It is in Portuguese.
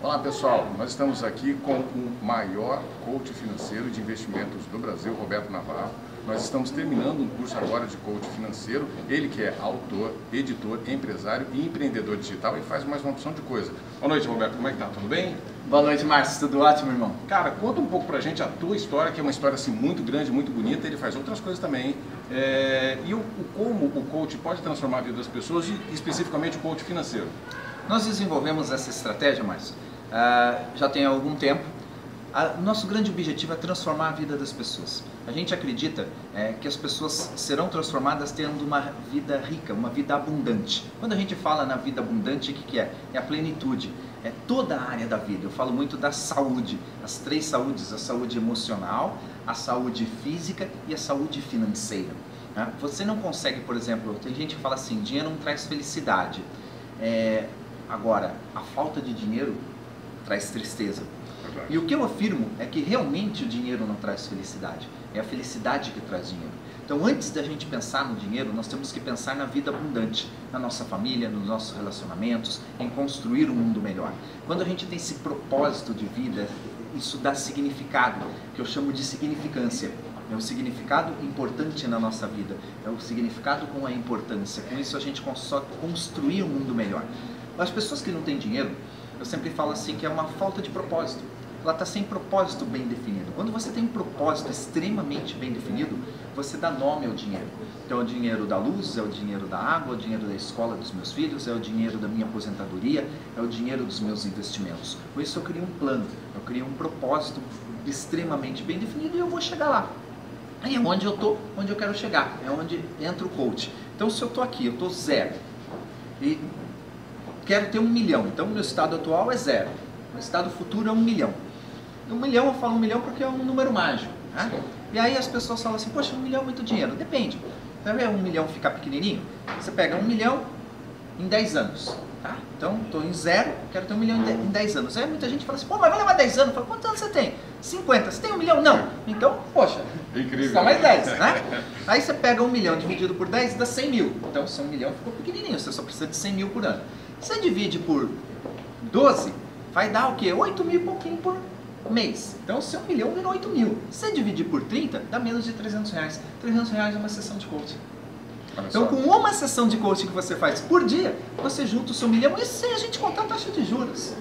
Olá pessoal, nós estamos aqui com o maior coach financeiro de investimentos do Brasil, Roberto Navarro. Nós estamos terminando um curso agora de coach financeiro, ele que é autor, editor, empresário e empreendedor digital e faz mais uma opção de coisa. Boa noite Roberto, como é que tá? Tudo bem? Boa noite Márcio, tudo ótimo irmão? Cara, conta um pouco pra gente a tua história, que é uma história assim muito grande, muito bonita, ele faz outras coisas também. É... E o, o, como o coach pode transformar a vida das pessoas e especificamente o coach financeiro? Nós desenvolvemos essa estratégia, Márcio, já tem algum tempo. Uh, nosso grande objetivo é transformar a vida das pessoas. A gente acredita é, que as pessoas serão transformadas tendo uma vida rica, uma vida abundante. Quando a gente fala na vida abundante, o que, que é? É a plenitude, é toda a área da vida. Eu falo muito da saúde, as três saúdes: a saúde emocional, a saúde física e a saúde financeira. Né? Você não consegue, por exemplo, tem gente que fala assim: dinheiro não traz felicidade. É, Agora, a falta de dinheiro traz tristeza. E o que eu afirmo é que realmente o dinheiro não traz felicidade, é a felicidade que traz dinheiro. Então, antes da gente pensar no dinheiro, nós temos que pensar na vida abundante, na nossa família, nos nossos relacionamentos, em construir um mundo melhor. Quando a gente tem esse propósito de vida, isso dá significado, que eu chamo de significância. É o significado importante na nossa vida, é o significado com a importância. Com isso a gente consegue construir um mundo melhor. As pessoas que não têm dinheiro, eu sempre falo assim que é uma falta de propósito. Ela está sem propósito bem definido. Quando você tem um propósito extremamente bem definido, você dá nome ao dinheiro. Então, é o dinheiro da luz, é o dinheiro da água, é o dinheiro da escola dos meus filhos, é o dinheiro da minha aposentadoria, é o dinheiro dos meus investimentos. Com isso, eu crio um plano, eu crio um propósito extremamente bem definido e eu vou chegar lá. Aí é onde eu estou, onde eu quero chegar, é onde entra o coach. Então, se eu estou aqui, eu estou zero, e quero ter um milhão. Então, meu estado atual é zero. O estado futuro é um milhão. Um milhão, eu falo um milhão porque é um número mágico. Né? E aí as pessoas falam assim, poxa, um milhão é muito dinheiro. Depende. Você ver um milhão ficar pequenininho? Você pega um milhão em 10 anos. Tá? Então, estou em zero, quero ter um milhão em 10 anos. Aí muita gente fala assim, pô, mas vai levar 10 anos. Falo, quantos anos você tem? 50. Você tem um milhão? Não. Então, poxa, Incrível. só mais 10, né? Aí você pega um milhão dividido por 10 dá 100 mil. Então, seu um milhão ficou pequenininho, você só precisa de 100 mil por ano. Você divide por 12, vai dar o quê? 8 mil e pouquinho por mês. Então, seu milhão virou 8 mil. Se dividir por 30, dá menos de 300 reais. 300 reais é uma sessão de coaching. Então, com uma sessão de coaching que você faz por dia, você junta o seu milhão e sem a gente contar a taxa de juros.